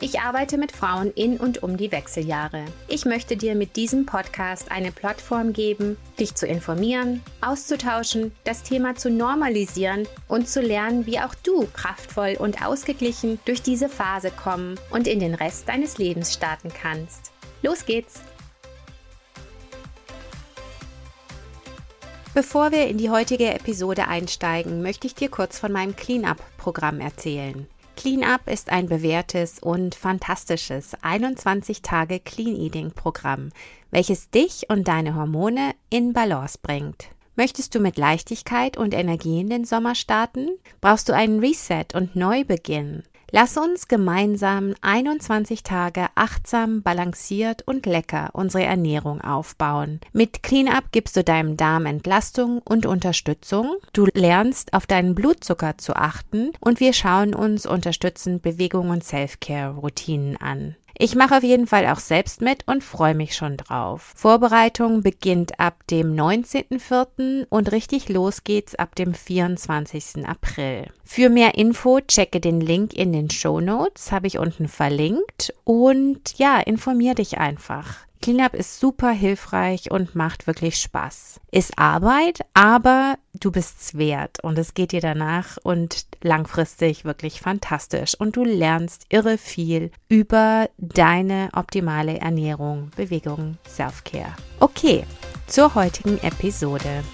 Ich arbeite mit Frauen in und um die Wechseljahre. Ich möchte dir mit diesem Podcast eine Plattform geben, dich zu informieren, auszutauschen, das Thema zu normalisieren und zu lernen, wie auch du kraftvoll und ausgeglichen durch diese Phase kommen und in den Rest deines Lebens starten kannst. Los geht's! Bevor wir in die heutige Episode einsteigen, möchte ich dir kurz von meinem Cleanup-Programm erzählen. Cleanup ist ein bewährtes und fantastisches 21 Tage Clean Eating Programm, welches dich und deine Hormone in Balance bringt. Möchtest du mit Leichtigkeit und Energie in den Sommer starten? Brauchst du einen Reset und Neubeginn? Lass uns gemeinsam 21 Tage achtsam, balanciert und lecker unsere Ernährung aufbauen. Mit Cleanup gibst du deinem Darm Entlastung und Unterstützung. Du lernst auf deinen Blutzucker zu achten und wir schauen uns unterstützend Bewegung und Self-Care-Routinen an. Ich mache auf jeden Fall auch selbst mit und freue mich schon drauf. Vorbereitung beginnt ab dem 19.04. und richtig los geht's ab dem 24. April. Für mehr Info checke den Link in den Show Notes, habe ich unten verlinkt und ja, informier dich einfach. Cleanup ist super hilfreich und macht wirklich Spaß. Ist Arbeit, aber du bist's wert und es geht dir danach und langfristig wirklich fantastisch und du lernst irre viel über deine optimale Ernährung, Bewegung, Self-Care. Okay, zur heutigen Episode.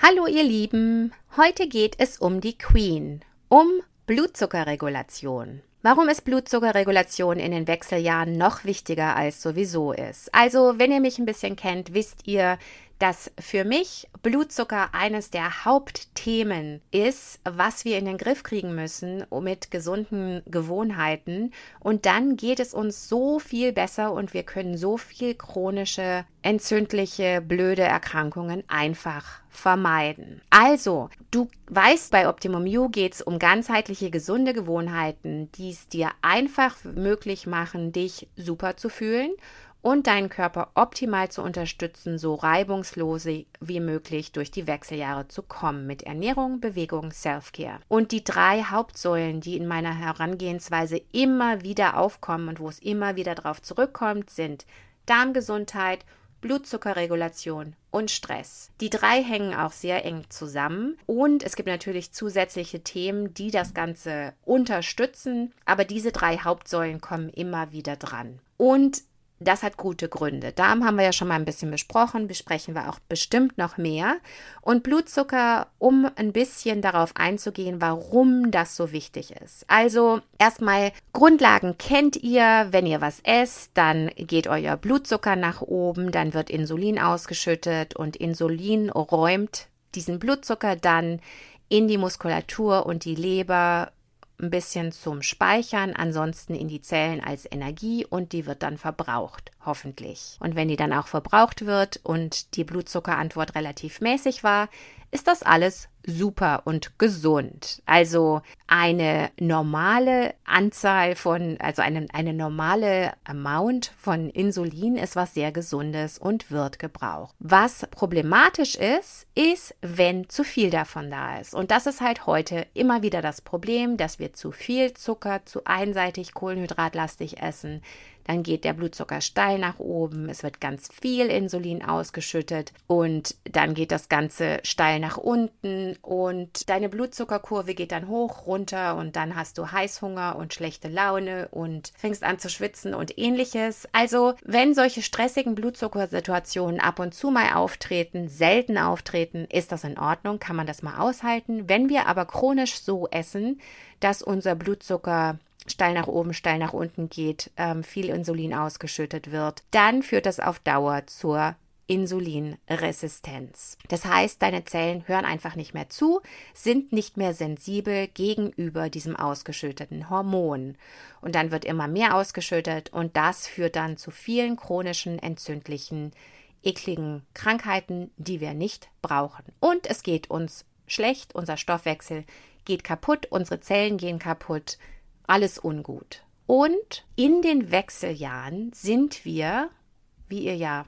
Hallo ihr Lieben, heute geht es um die Queen, um Blutzuckerregulation. Warum ist Blutzuckerregulation in den Wechseljahren noch wichtiger als sowieso ist? Also, wenn ihr mich ein bisschen kennt, wisst ihr, dass für mich Blutzucker eines der Hauptthemen ist, was wir in den Griff kriegen müssen mit gesunden Gewohnheiten. Und dann geht es uns so viel besser und wir können so viel chronische, entzündliche, blöde Erkrankungen einfach vermeiden. Also, du weißt, bei Optimum You geht es um ganzheitliche, gesunde Gewohnheiten, die es dir einfach möglich machen, dich super zu fühlen und deinen Körper optimal zu unterstützen, so reibungslos wie möglich durch die Wechseljahre zu kommen mit Ernährung, Bewegung, Self-Care. Und die drei Hauptsäulen, die in meiner Herangehensweise immer wieder aufkommen und wo es immer wieder darauf zurückkommt, sind Darmgesundheit, Blutzuckerregulation und Stress. Die drei hängen auch sehr eng zusammen und es gibt natürlich zusätzliche Themen, die das Ganze unterstützen, aber diese drei Hauptsäulen kommen immer wieder dran. Und das hat gute Gründe. Darm haben wir ja schon mal ein bisschen besprochen, besprechen wir auch bestimmt noch mehr. Und Blutzucker, um ein bisschen darauf einzugehen, warum das so wichtig ist. Also erstmal Grundlagen kennt ihr, wenn ihr was esst, dann geht euer Blutzucker nach oben, dann wird Insulin ausgeschüttet und Insulin räumt diesen Blutzucker dann in die Muskulatur und die Leber ein bisschen zum Speichern, ansonsten in die Zellen als Energie und die wird dann verbraucht, hoffentlich. Und wenn die dann auch verbraucht wird und die Blutzuckerantwort relativ mäßig war, ist das alles super und gesund. Also eine normale Anzahl von, also eine, eine normale Amount von Insulin ist was sehr Gesundes und wird gebraucht. Was problematisch ist, ist, wenn zu viel davon da ist. Und das ist halt heute immer wieder das Problem, dass wir zu viel Zucker, zu einseitig kohlenhydratlastig essen dann geht der Blutzucker steil nach oben, es wird ganz viel Insulin ausgeschüttet und dann geht das Ganze steil nach unten und deine Blutzuckerkurve geht dann hoch, runter und dann hast du Heißhunger und schlechte Laune und fängst an zu schwitzen und ähnliches. Also, wenn solche stressigen Blutzuckersituationen ab und zu mal auftreten, selten auftreten, ist das in Ordnung, kann man das mal aushalten. Wenn wir aber chronisch so essen, dass unser Blutzucker steil nach oben, steil nach unten geht, ähm, viel Insulin ausgeschüttet wird, dann führt das auf Dauer zur Insulinresistenz. Das heißt, deine Zellen hören einfach nicht mehr zu, sind nicht mehr sensibel gegenüber diesem ausgeschütteten Hormon. Und dann wird immer mehr ausgeschüttet und das führt dann zu vielen chronischen entzündlichen ekligen Krankheiten, die wir nicht brauchen. Und es geht uns schlecht, unser Stoffwechsel geht kaputt, unsere Zellen gehen kaputt, alles ungut. Und in den Wechseljahren sind wir, wie ihr ja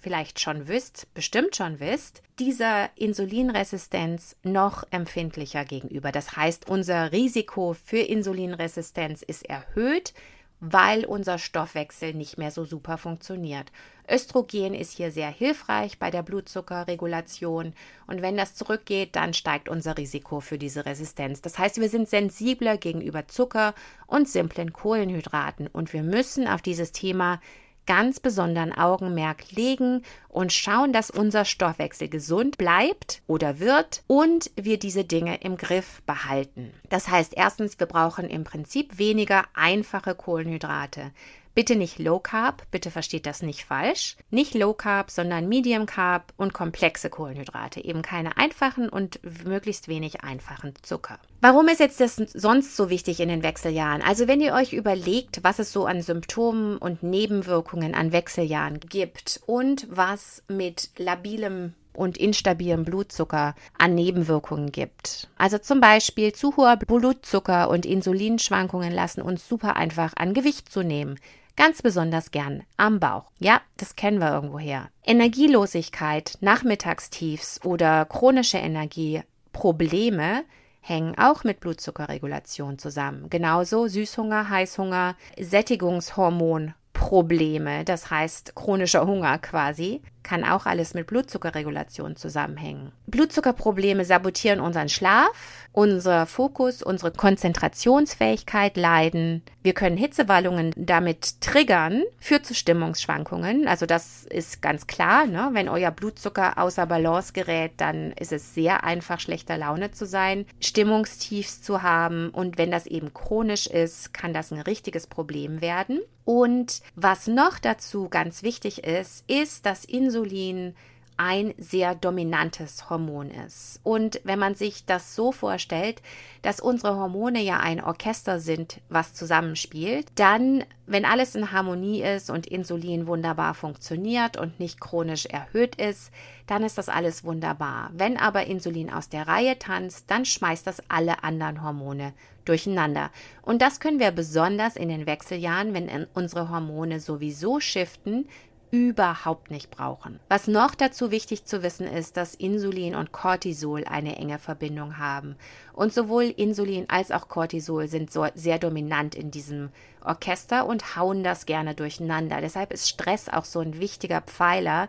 vielleicht schon wisst, bestimmt schon wisst, dieser Insulinresistenz noch empfindlicher gegenüber. Das heißt, unser Risiko für Insulinresistenz ist erhöht, weil unser Stoffwechsel nicht mehr so super funktioniert. Östrogen ist hier sehr hilfreich bei der Blutzuckerregulation und wenn das zurückgeht, dann steigt unser Risiko für diese Resistenz. Das heißt, wir sind sensibler gegenüber Zucker und simplen Kohlenhydraten und wir müssen auf dieses Thema ganz besonderen Augenmerk legen und schauen, dass unser Stoffwechsel gesund bleibt oder wird und wir diese Dinge im Griff behalten. Das heißt, erstens, wir brauchen im Prinzip weniger einfache Kohlenhydrate. Bitte nicht Low Carb, bitte versteht das nicht falsch. Nicht Low Carb, sondern Medium Carb und komplexe Kohlenhydrate. Eben keine einfachen und möglichst wenig einfachen Zucker. Warum ist jetzt das sonst so wichtig in den Wechseljahren? Also wenn ihr euch überlegt, was es so an Symptomen und Nebenwirkungen an Wechseljahren gibt und was mit labilem und instabilem Blutzucker an Nebenwirkungen gibt. Also zum Beispiel zu hoher Blutzucker und Insulinschwankungen lassen uns super einfach an Gewicht zunehmen ganz besonders gern am Bauch. Ja, das kennen wir irgendwoher. Energielosigkeit, Nachmittagstiefs oder chronische Energieprobleme hängen auch mit Blutzuckerregulation zusammen. Genauso Süßhunger, Heißhunger, Sättigungshormonprobleme, das heißt chronischer Hunger quasi, kann auch alles mit Blutzuckerregulation zusammenhängen. Blutzuckerprobleme sabotieren unseren Schlaf, unser Fokus, unsere Konzentrationsfähigkeit leiden. Wir können Hitzewallungen damit triggern, führt zu Stimmungsschwankungen. Also das ist ganz klar. Ne? Wenn euer Blutzucker außer Balance gerät, dann ist es sehr einfach, schlechter Laune zu sein, Stimmungstiefs zu haben. Und wenn das eben chronisch ist, kann das ein richtiges Problem werden. Und was noch dazu ganz wichtig ist, ist, dass Insulin Insulin ein sehr dominantes Hormon ist. Und wenn man sich das so vorstellt, dass unsere Hormone ja ein Orchester sind, was zusammenspielt, dann, wenn alles in Harmonie ist und Insulin wunderbar funktioniert und nicht chronisch erhöht ist, dann ist das alles wunderbar. Wenn aber Insulin aus der Reihe tanzt, dann schmeißt das alle anderen Hormone durcheinander. Und das können wir besonders in den Wechseljahren, wenn unsere Hormone sowieso shiften, überhaupt nicht brauchen. Was noch dazu wichtig zu wissen ist, dass Insulin und Cortisol eine enge Verbindung haben. Und sowohl Insulin als auch Cortisol sind so sehr dominant in diesem Orchester und hauen das gerne durcheinander. Deshalb ist Stress auch so ein wichtiger Pfeiler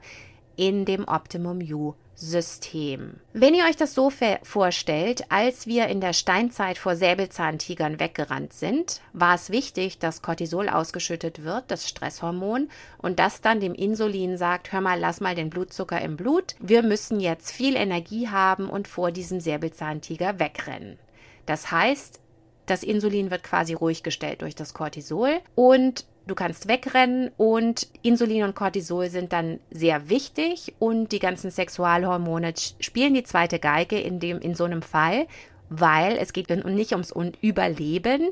in dem Optimum U System. Wenn ihr euch das so vorstellt, als wir in der Steinzeit vor Säbelzahntigern weggerannt sind, war es wichtig, dass Cortisol ausgeschüttet wird, das Stresshormon, und das dann dem Insulin sagt, hör mal, lass mal den Blutzucker im Blut, wir müssen jetzt viel Energie haben und vor diesem Säbelzahntiger wegrennen. Das heißt, das Insulin wird quasi ruhig gestellt durch das Cortisol und du kannst wegrennen und Insulin und Cortisol sind dann sehr wichtig und die ganzen Sexualhormone spielen die zweite Geige in dem in so einem Fall, weil es geht nicht ums Überleben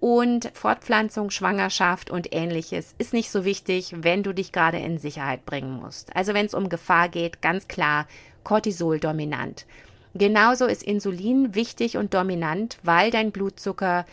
und Fortpflanzung, Schwangerschaft und ähnliches ist nicht so wichtig, wenn du dich gerade in Sicherheit bringen musst. Also wenn es um Gefahr geht, ganz klar Cortisol dominant. Genauso ist Insulin wichtig und dominant, weil dein Blutzucker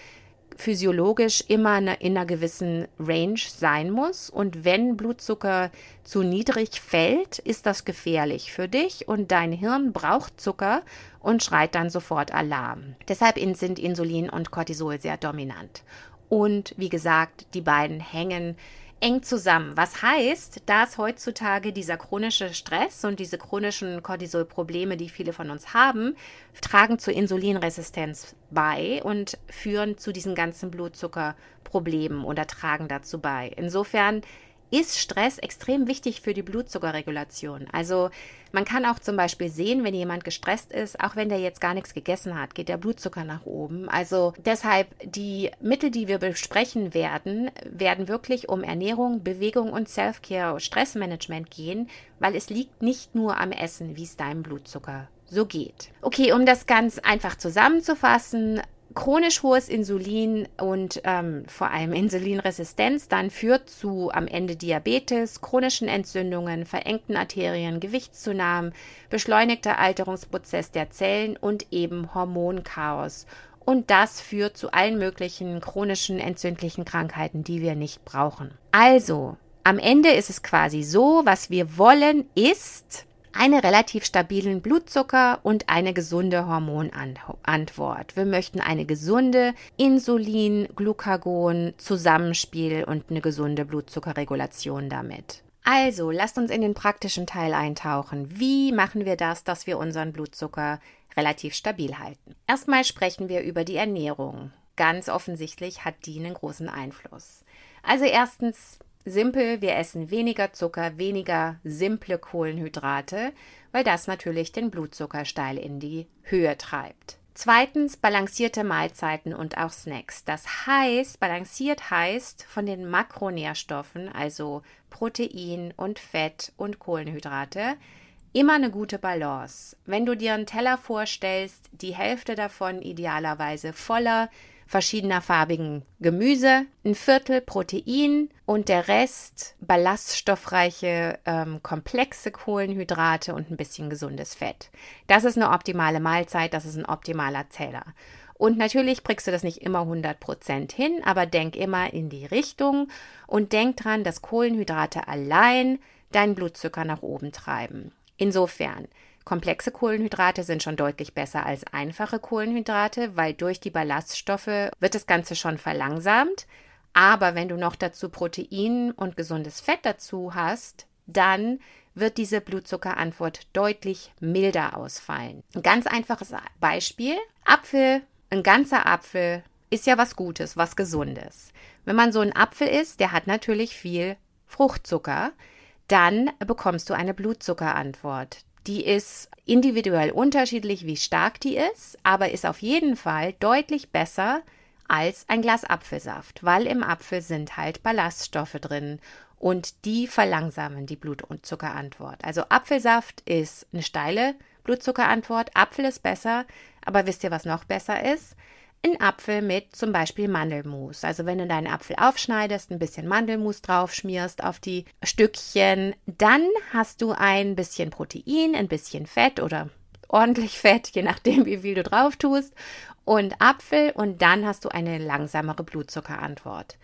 physiologisch immer in einer gewissen Range sein muss. Und wenn Blutzucker zu niedrig fällt, ist das gefährlich für dich und dein Hirn braucht Zucker und schreit dann sofort Alarm. Deshalb sind Insulin und Cortisol sehr dominant. Und wie gesagt, die beiden hängen eng zusammen. Was heißt, dass heutzutage dieser chronische Stress und diese chronischen Cortisolprobleme, die viele von uns haben, tragen zur Insulinresistenz bei und führen zu diesen ganzen Blutzuckerproblemen oder tragen dazu bei. Insofern ist Stress extrem wichtig für die Blutzuckerregulation. Also man kann auch zum Beispiel sehen, wenn jemand gestresst ist, auch wenn der jetzt gar nichts gegessen hat, geht der Blutzucker nach oben. Also deshalb die Mittel, die wir besprechen werden, werden wirklich um Ernährung, Bewegung und Self-Care, Stressmanagement gehen, weil es liegt nicht nur am Essen, wie es deinem Blutzucker so geht. Okay, um das ganz einfach zusammenzufassen, chronisch hohes Insulin und ähm, vor allem Insulinresistenz dann führt zu am Ende Diabetes, chronischen Entzündungen, verengten Arterien, Gewichtszunahmen, beschleunigter Alterungsprozess der Zellen und eben Hormonchaos. Und das führt zu allen möglichen chronischen entzündlichen Krankheiten, die wir nicht brauchen. Also, am Ende ist es quasi so, was wir wollen ist, einen relativ stabilen Blutzucker und eine gesunde Hormonantwort. Wir möchten eine gesunde Insulin, Glucagon, Zusammenspiel und eine gesunde Blutzuckerregulation damit. Also, lasst uns in den praktischen Teil eintauchen. Wie machen wir das, dass wir unseren Blutzucker relativ stabil halten? Erstmal sprechen wir über die Ernährung. Ganz offensichtlich hat die einen großen Einfluss. Also erstens simpel, wir essen weniger Zucker, weniger simple Kohlenhydrate, weil das natürlich den Blutzucker steil in die Höhe treibt. Zweitens balancierte Mahlzeiten und auch Snacks. Das heißt, balanciert heißt von den Makronährstoffen, also Protein und Fett und Kohlenhydrate, immer eine gute Balance. Wenn du dir einen Teller vorstellst, die Hälfte davon idealerweise voller verschiedener farbigen Gemüse, ein Viertel Protein und der Rest ballaststoffreiche, ähm, komplexe Kohlenhydrate und ein bisschen gesundes Fett. Das ist eine optimale Mahlzeit, das ist ein optimaler Zeller. Und natürlich kriegst du das nicht immer 100% hin, aber denk immer in die Richtung und denk dran, dass Kohlenhydrate allein deinen Blutzucker nach oben treiben. Insofern, Komplexe Kohlenhydrate sind schon deutlich besser als einfache Kohlenhydrate, weil durch die Ballaststoffe wird das Ganze schon verlangsamt. Aber wenn du noch dazu Protein und gesundes Fett dazu hast, dann wird diese Blutzuckerantwort deutlich milder ausfallen. Ein ganz einfaches Beispiel. Apfel, ein ganzer Apfel ist ja was Gutes, was Gesundes. Wenn man so einen Apfel isst, der hat natürlich viel Fruchtzucker, dann bekommst du eine Blutzuckerantwort. Die ist individuell unterschiedlich, wie stark die ist, aber ist auf jeden Fall deutlich besser als ein Glas Apfelsaft, weil im Apfel sind halt Ballaststoffe drin und die verlangsamen die Blutzuckerantwort. Also Apfelsaft ist eine steile Blutzuckerantwort, Apfel ist besser, aber wisst ihr, was noch besser ist? Einen Apfel mit zum Beispiel Mandelmus. Also wenn du deinen Apfel aufschneidest, ein bisschen Mandelmus drauf schmierst auf die Stückchen, dann hast du ein bisschen Protein, ein bisschen Fett oder ordentlich Fett, je nachdem, wie viel du drauf tust, und Apfel und dann hast du eine langsamere Blutzuckerantwort.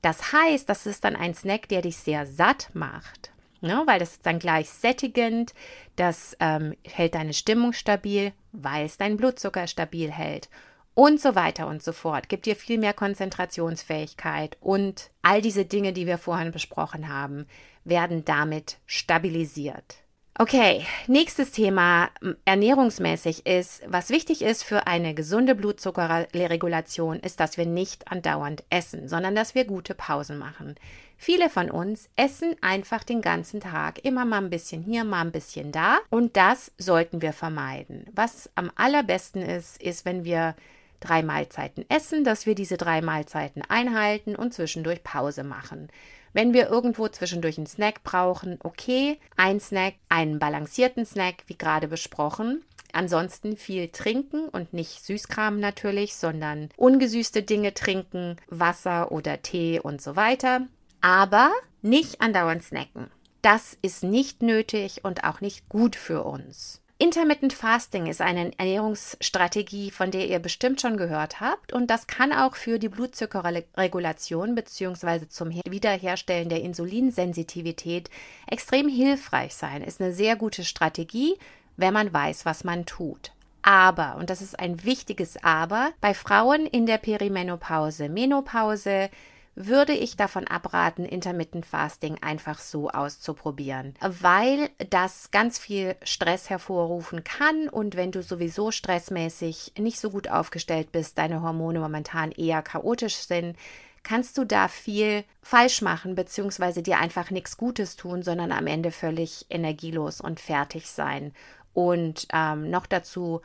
Das heißt, das ist dann ein Snack, der dich sehr satt macht. Ne, weil das ist dann gleich sättigend, das ähm, hält deine Stimmung stabil, weil es deinen Blutzucker stabil hält und so weiter und so fort. Gibt dir viel mehr Konzentrationsfähigkeit und all diese Dinge, die wir vorhin besprochen haben, werden damit stabilisiert. Okay, nächstes Thema ernährungsmäßig ist, was wichtig ist für eine gesunde Blutzuckerregulation, ist, dass wir nicht andauernd essen, sondern dass wir gute Pausen machen. Viele von uns essen einfach den ganzen Tag, immer mal ein bisschen hier, mal ein bisschen da und das sollten wir vermeiden. Was am allerbesten ist, ist, wenn wir drei Mahlzeiten essen, dass wir diese drei Mahlzeiten einhalten und zwischendurch Pause machen. Wenn wir irgendwo zwischendurch einen Snack brauchen, okay, ein Snack, einen balancierten Snack, wie gerade besprochen. Ansonsten viel trinken und nicht Süßkram natürlich, sondern ungesüßte Dinge trinken, Wasser oder Tee und so weiter. Aber nicht andauernd snacken. Das ist nicht nötig und auch nicht gut für uns. Intermittent Fasting ist eine Ernährungsstrategie, von der ihr bestimmt schon gehört habt und das kann auch für die Blutzuckerregulation bzw. zum Wiederherstellen der Insulinsensitivität extrem hilfreich sein. Ist eine sehr gute Strategie, wenn man weiß, was man tut. Aber, und das ist ein wichtiges Aber, bei Frauen in der Perimenopause, Menopause, würde ich davon abraten, Intermittent Fasting einfach so auszuprobieren, weil das ganz viel Stress hervorrufen kann und wenn du sowieso stressmäßig nicht so gut aufgestellt bist, deine Hormone momentan eher chaotisch sind, kannst du da viel falsch machen, beziehungsweise dir einfach nichts Gutes tun, sondern am Ende völlig energielos und fertig sein. Und ähm, noch dazu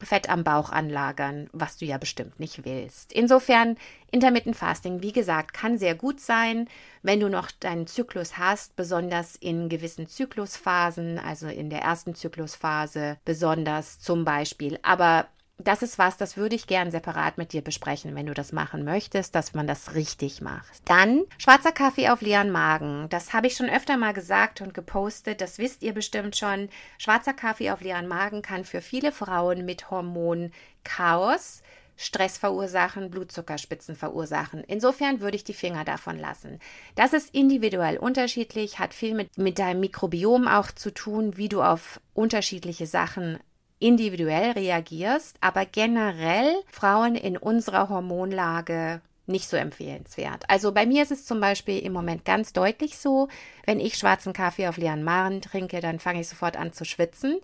Fett am Bauch anlagern, was du ja bestimmt nicht willst. Insofern, Intermittent Fasting, wie gesagt, kann sehr gut sein, wenn du noch deinen Zyklus hast, besonders in gewissen Zyklusphasen, also in der ersten Zyklusphase besonders zum Beispiel. Aber das ist was, das würde ich gern separat mit dir besprechen, wenn du das machen möchtest, dass man das richtig macht. Dann schwarzer Kaffee auf leeren Magen. Das habe ich schon öfter mal gesagt und gepostet. Das wisst ihr bestimmt schon. Schwarzer Kaffee auf leeren Magen kann für viele Frauen mit Hormon Chaos Stress verursachen, Blutzuckerspitzen verursachen. Insofern würde ich die Finger davon lassen. Das ist individuell unterschiedlich, hat viel mit, mit deinem Mikrobiom auch zu tun, wie du auf unterschiedliche Sachen individuell reagierst, aber generell Frauen in unserer Hormonlage nicht so empfehlenswert. Also bei mir ist es zum Beispiel im Moment ganz deutlich so, wenn ich schwarzen Kaffee auf leeren Magen trinke, dann fange ich sofort an zu schwitzen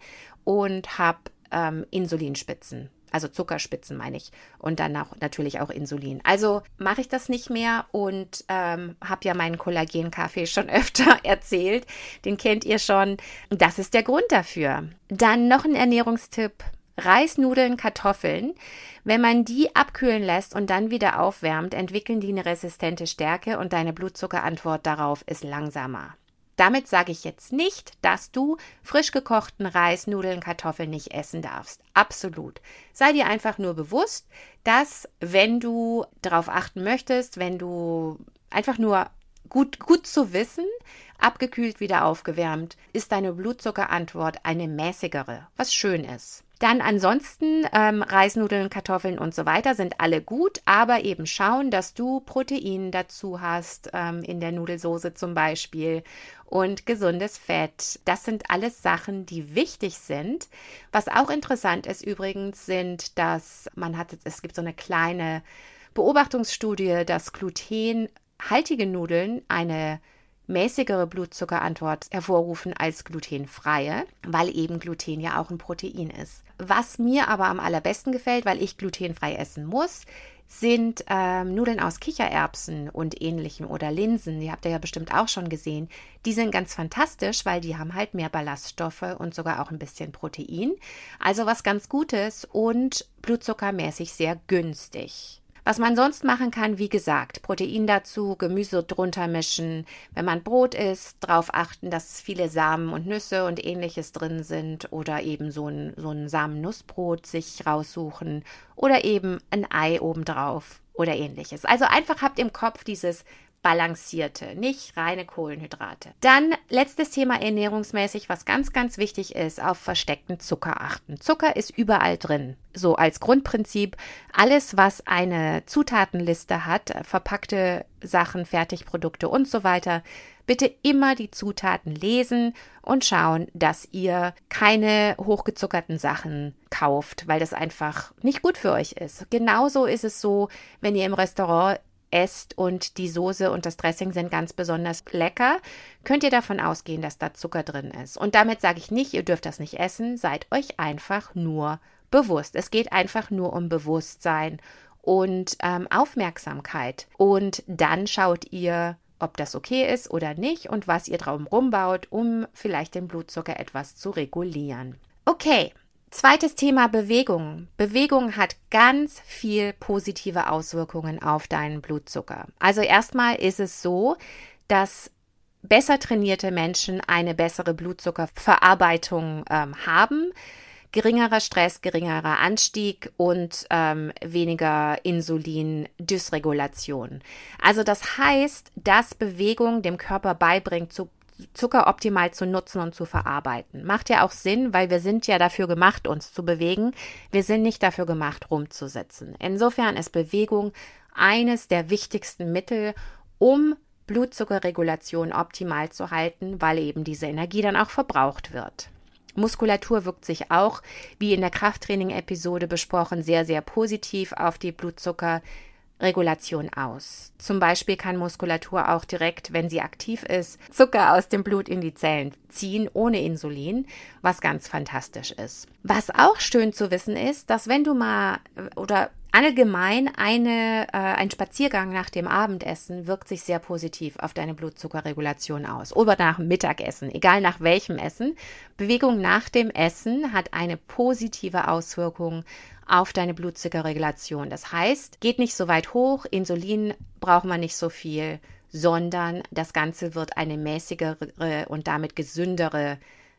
und habe ähm, Insulinspitzen also Zuckerspitzen meine ich und dann auch natürlich auch Insulin. Also mache ich das nicht mehr und ähm, habe ja meinen Kollagenkaffee schon öfter erzählt. Den kennt ihr schon. Das ist der Grund dafür. Dann noch ein Ernährungstipp. Reisnudeln, Kartoffeln. Wenn man die abkühlen lässt und dann wieder aufwärmt, entwickeln die eine resistente Stärke und deine Blutzuckerantwort darauf ist langsamer. Damit sage ich jetzt nicht, dass du frisch gekochten Reis, Nudeln, Kartoffeln nicht essen darfst. Absolut. Sei dir einfach nur bewusst, dass wenn du darauf achten möchtest, wenn du einfach nur gut, gut zu wissen, abgekühlt wieder aufgewärmt, ist deine Blutzuckerantwort eine mäßigere, was schön ist. Dann ansonsten ähm, Reisnudeln, Kartoffeln und so weiter sind alle gut, aber eben schauen, dass du Protein dazu hast, ähm, in der Nudelsoße zum Beispiel und gesundes Fett. Das sind alles Sachen, die wichtig sind. Was auch interessant ist übrigens, sind, dass man hat, es gibt so eine kleine Beobachtungsstudie, dass glutenhaltige Nudeln eine mäßigere Blutzuckerantwort hervorrufen als glutenfreie, weil eben Gluten ja auch ein Protein ist. Was mir aber am allerbesten gefällt, weil ich glutenfrei essen muss, sind ähm, Nudeln aus Kichererbsen und ähnlichem oder Linsen. Die habt ihr ja bestimmt auch schon gesehen. Die sind ganz fantastisch, weil die haben halt mehr Ballaststoffe und sogar auch ein bisschen Protein. Also was ganz Gutes und blutzuckermäßig sehr günstig. Was man sonst machen kann, wie gesagt, Protein dazu, Gemüse drunter mischen. Wenn man Brot isst, darauf achten, dass viele Samen und Nüsse und ähnliches drin sind oder eben so ein, so ein Samen-Nussbrot sich raussuchen oder eben ein Ei obendrauf oder ähnliches. Also einfach habt im Kopf dieses balancierte, nicht reine Kohlenhydrate. Dann letztes Thema ernährungsmäßig, was ganz, ganz wichtig ist, auf versteckten Zucker achten. Zucker ist überall drin. So als Grundprinzip, alles, was eine Zutatenliste hat, verpackte Sachen, Fertigprodukte und so weiter, bitte immer die Zutaten lesen und schauen, dass ihr keine hochgezuckerten Sachen kauft, weil das einfach nicht gut für euch ist. Genauso ist es so, wenn ihr im Restaurant esst und die Soße und das Dressing sind ganz besonders lecker, könnt ihr davon ausgehen, dass da Zucker drin ist. Und damit sage ich nicht, ihr dürft das nicht essen, seid euch einfach nur bewusst. Es geht einfach nur um Bewusstsein und ähm, Aufmerksamkeit. Und dann schaut ihr, ob das okay ist oder nicht und was ihr drumherum baut, um vielleicht den Blutzucker etwas zu regulieren. Okay, Zweites Thema Bewegung. Bewegung hat ganz viel positive Auswirkungen auf deinen Blutzucker. Also erstmal ist es so, dass besser trainierte Menschen eine bessere Blutzuckerverarbeitung ähm, haben. Geringerer Stress, geringerer Anstieg und ähm, weniger Insulin-Dysregulation. Also das heißt, dass Bewegung dem Körper beibringt, zu Zucker optimal zu nutzen und zu verarbeiten. Macht ja auch Sinn, weil wir sind ja dafür gemacht, uns zu bewegen. Wir sind nicht dafür gemacht, rumzusitzen. Insofern ist Bewegung eines der wichtigsten Mittel, um Blutzuckerregulation optimal zu halten, weil eben diese Energie dann auch verbraucht wird. Muskulatur wirkt sich auch, wie in der Krafttraining-Episode besprochen, sehr, sehr positiv auf die Blutzucker Regulation aus. Zum Beispiel kann Muskulatur auch direkt, wenn sie aktiv ist, Zucker aus dem Blut in die Zellen ziehen, ohne Insulin, was ganz fantastisch ist. Was auch schön zu wissen ist, dass wenn du mal oder allgemein eine, äh, ein Spaziergang nach dem Abendessen wirkt sich sehr positiv auf deine Blutzuckerregulation aus. Oder nach dem Mittagessen, egal nach welchem Essen. Bewegung nach dem Essen hat eine positive Auswirkung auf deine Blutzuckerregulation. Das heißt, geht nicht so weit hoch, Insulin braucht man nicht so viel, sondern das Ganze wird eine mäßigere und damit gesündere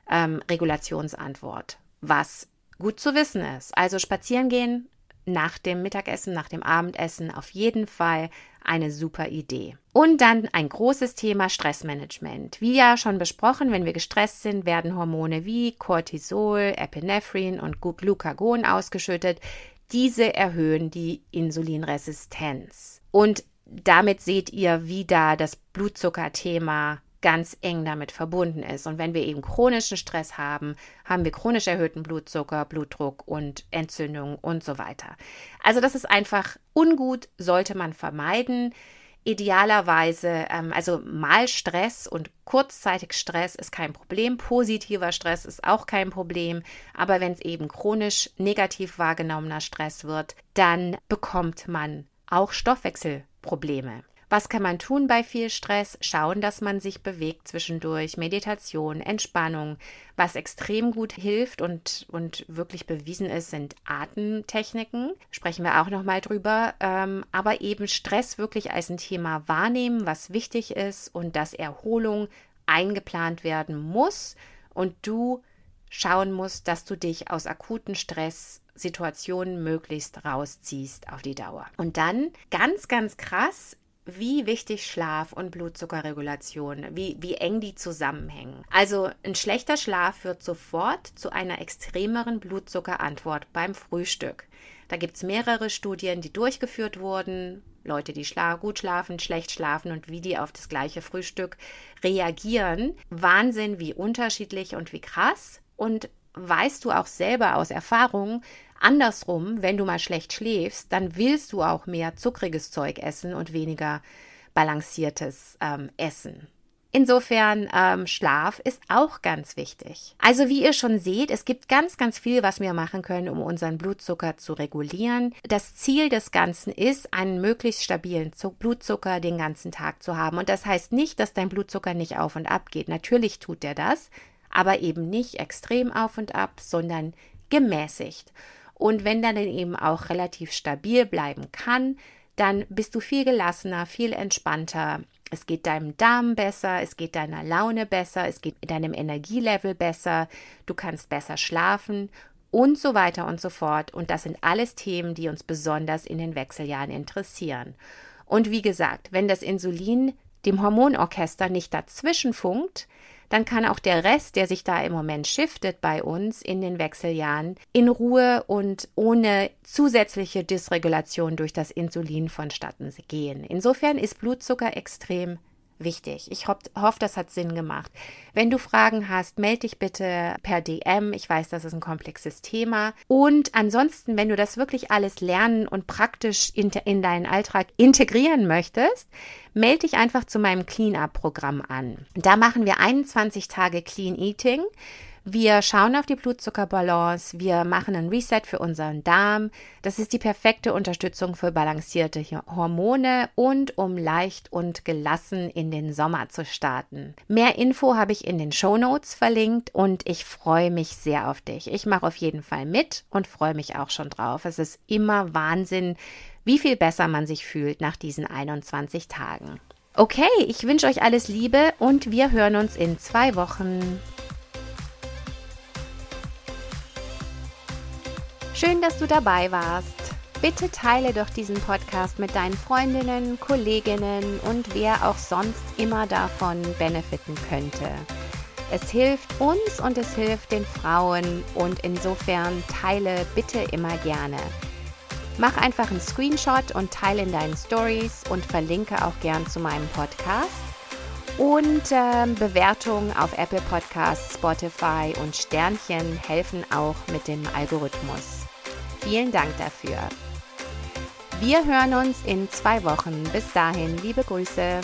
ähm, Regulationsantwort, was gut zu wissen ist. Also spazieren gehen nach dem Mittagessen, nach dem Abendessen auf jeden Fall eine super Idee. Und dann ein großes Thema Stressmanagement. Wie ja schon besprochen, wenn wir gestresst sind, werden Hormone wie Cortisol, Epinephrine und Glucagon ausgeschüttet. Diese erhöhen die Insulinresistenz. Und damit seht ihr, wie da das Blutzuckerthema ganz eng damit verbunden ist. Und wenn wir eben chronischen Stress haben, haben wir chronisch erhöhten Blutzucker, Blutdruck und Entzündung und so weiter. Also das ist einfach ungut, sollte man vermeiden. Idealerweise, ähm, also mal Stress und kurzzeitig Stress ist kein Problem, positiver Stress ist auch kein Problem, aber wenn es eben chronisch negativ wahrgenommener Stress wird, dann bekommt man auch Stoffwechselprobleme. Was kann man tun bei viel Stress? Schauen, dass man sich bewegt zwischendurch, Meditation, Entspannung. Was extrem gut hilft und, und wirklich bewiesen ist, sind Atemtechniken. Sprechen wir auch nochmal drüber. Ähm, aber eben Stress wirklich als ein Thema wahrnehmen, was wichtig ist und dass Erholung eingeplant werden muss und du schauen musst, dass du dich aus akuten Stresssituationen möglichst rausziehst auf die Dauer. Und dann ganz, ganz krass wie wichtig Schlaf und Blutzuckerregulation, wie, wie eng die zusammenhängen. Also ein schlechter Schlaf führt sofort zu einer extremeren Blutzuckerantwort beim Frühstück. Da gibt es mehrere Studien, die durchgeführt wurden. Leute, die schla gut schlafen, schlecht schlafen und wie die auf das gleiche Frühstück reagieren. Wahnsinn, wie unterschiedlich und wie krass. Und weißt du auch selber aus Erfahrung, Andersrum, wenn du mal schlecht schläfst, dann willst du auch mehr zuckriges Zeug essen und weniger balanciertes ähm, Essen. Insofern, ähm, Schlaf ist auch ganz wichtig. Also wie ihr schon seht, es gibt ganz, ganz viel, was wir machen können, um unseren Blutzucker zu regulieren. Das Ziel des Ganzen ist, einen möglichst stabilen Blutzucker den ganzen Tag zu haben. Und das heißt nicht, dass dein Blutzucker nicht auf und ab geht. Natürlich tut er das, aber eben nicht extrem auf und ab, sondern gemäßigt. Und wenn dann eben auch relativ stabil bleiben kann, dann bist du viel gelassener, viel entspannter. Es geht deinem Darm besser, es geht deiner Laune besser, es geht deinem Energielevel besser, du kannst besser schlafen und so weiter und so fort. Und das sind alles Themen, die uns besonders in den Wechseljahren interessieren. Und wie gesagt, wenn das Insulin dem Hormonorchester nicht dazwischen funkt, dann kann auch der Rest, der sich da im Moment shiftet bei uns in den Wechseljahren, in Ruhe und ohne zusätzliche Dysregulation durch das Insulin vonstatten gehen. Insofern ist Blutzucker extrem wichtig. Ich ho hoffe, das hat Sinn gemacht. Wenn du Fragen hast, melde dich bitte per DM. Ich weiß, das ist ein komplexes Thema. Und ansonsten, wenn du das wirklich alles lernen und praktisch in, in deinen Alltag integrieren möchtest, melde dich einfach zu meinem Clean-Up-Programm an. Da machen wir 21 Tage Clean Eating. Wir schauen auf die Blutzuckerbalance, wir machen ein Reset für unseren Darm. Das ist die perfekte Unterstützung für balancierte Hormone und um leicht und gelassen in den Sommer zu starten. Mehr Info habe ich in den Show Notes verlinkt und ich freue mich sehr auf dich. Ich mache auf jeden Fall mit und freue mich auch schon drauf. Es ist immer Wahnsinn, wie viel besser man sich fühlt nach diesen 21 Tagen. Okay, ich wünsche euch alles Liebe und wir hören uns in zwei Wochen. Schön, dass du dabei warst. Bitte teile doch diesen Podcast mit deinen Freundinnen, Kolleginnen und wer auch sonst immer davon benefiten könnte. Es hilft uns und es hilft den Frauen und insofern teile bitte immer gerne. Mach einfach einen Screenshot und teile in deinen Stories und verlinke auch gern zu meinem Podcast. Und äh, Bewertungen auf Apple Podcasts, Spotify und Sternchen helfen auch mit dem Algorithmus. Vielen Dank dafür. Wir hören uns in zwei Wochen. Bis dahin, liebe Grüße.